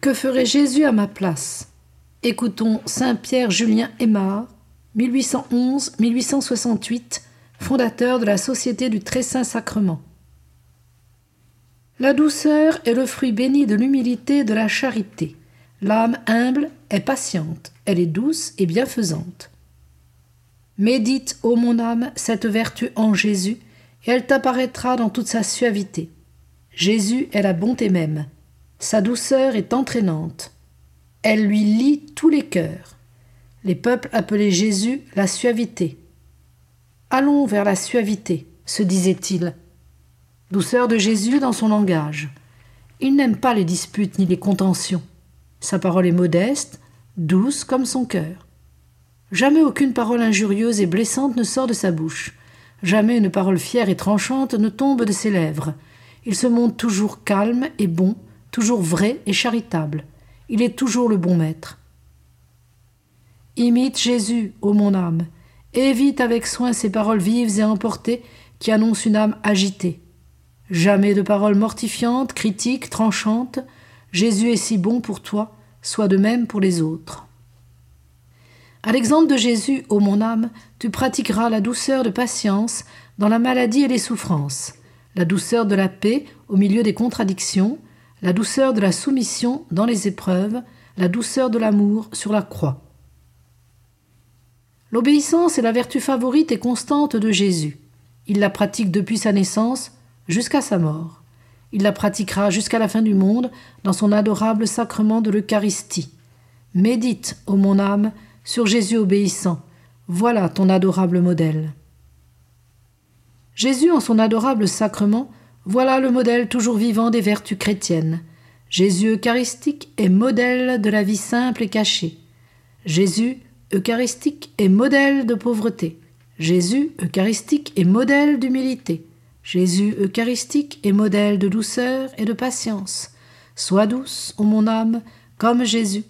Que ferait Jésus à ma place? Écoutons Saint Pierre Julien Aymar, 1811-1868, fondateur de la Société du Très Saint Sacrement. La douceur est le fruit béni de l'humilité et de la charité. L'âme humble est patiente, elle est douce et bienfaisante. Médite, ô mon âme, cette vertu en Jésus, et elle t'apparaîtra dans toute sa suavité. Jésus est la bonté même. Sa douceur est entraînante. Elle lui lie tous les cœurs. Les peuples appelaient Jésus la suavité. Allons vers la suavité, se disait-il. Douceur de Jésus dans son langage. Il n'aime pas les disputes ni les contentions. Sa parole est modeste, douce comme son cœur. Jamais aucune parole injurieuse et blessante ne sort de sa bouche. Jamais une parole fière et tranchante ne tombe de ses lèvres. Il se montre toujours calme et bon, toujours vrai et charitable. Il est toujours le bon maître. Imite Jésus, ô mon âme. Évite avec soin ces paroles vives et emportées qui annoncent une âme agitée. Jamais de paroles mortifiantes, critiques, tranchantes. Jésus est si bon pour toi, sois de même pour les autres. À l'exemple de Jésus, ô mon âme, tu pratiqueras la douceur de patience dans la maladie et les souffrances, la douceur de la paix au milieu des contradictions, la douceur de la soumission dans les épreuves, la douceur de l'amour sur la croix. L'obéissance est la vertu favorite et constante de Jésus. Il la pratique depuis sa naissance jusqu'à sa mort. Il la pratiquera jusqu'à la fin du monde dans son adorable sacrement de l'Eucharistie. Médite, ô mon âme, sur Jésus obéissant. Voilà ton adorable modèle. Jésus en son adorable sacrement, voilà le modèle toujours vivant des vertus chrétiennes. Jésus eucharistique est modèle de la vie simple et cachée. Jésus eucharistique est modèle de pauvreté. Jésus eucharistique est modèle d'humilité. Jésus eucharistique est modèle de douceur et de patience. Sois douce, ô mon âme, comme Jésus.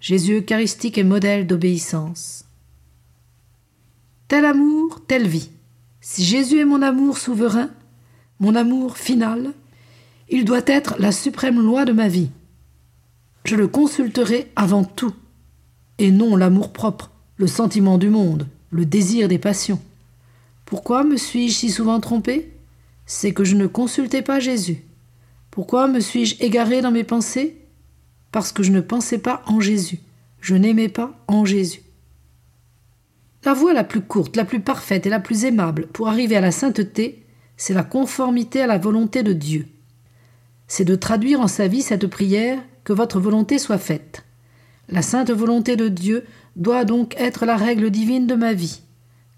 Jésus eucharistique est modèle d'obéissance. Tel amour, telle vie. Si Jésus est mon amour souverain, mon amour final, il doit être la suprême loi de ma vie. Je le consulterai avant tout, et non l'amour propre, le sentiment du monde, le désir des passions. Pourquoi me suis-je si souvent trompé? C'est que je ne consultais pas Jésus. Pourquoi me suis-je égaré dans mes pensées? Parce que je ne pensais pas en Jésus, je n'aimais pas en Jésus. La voie la plus courte, la plus parfaite et la plus aimable pour arriver à la sainteté, c'est la conformité à la volonté de Dieu. C'est de traduire en sa vie cette prière que votre volonté soit faite. La sainte volonté de Dieu doit donc être la règle divine de ma vie.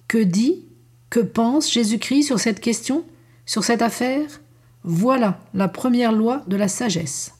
Que dit, que pense Jésus-Christ sur cette question, sur cette affaire? Voilà la première loi de la sagesse.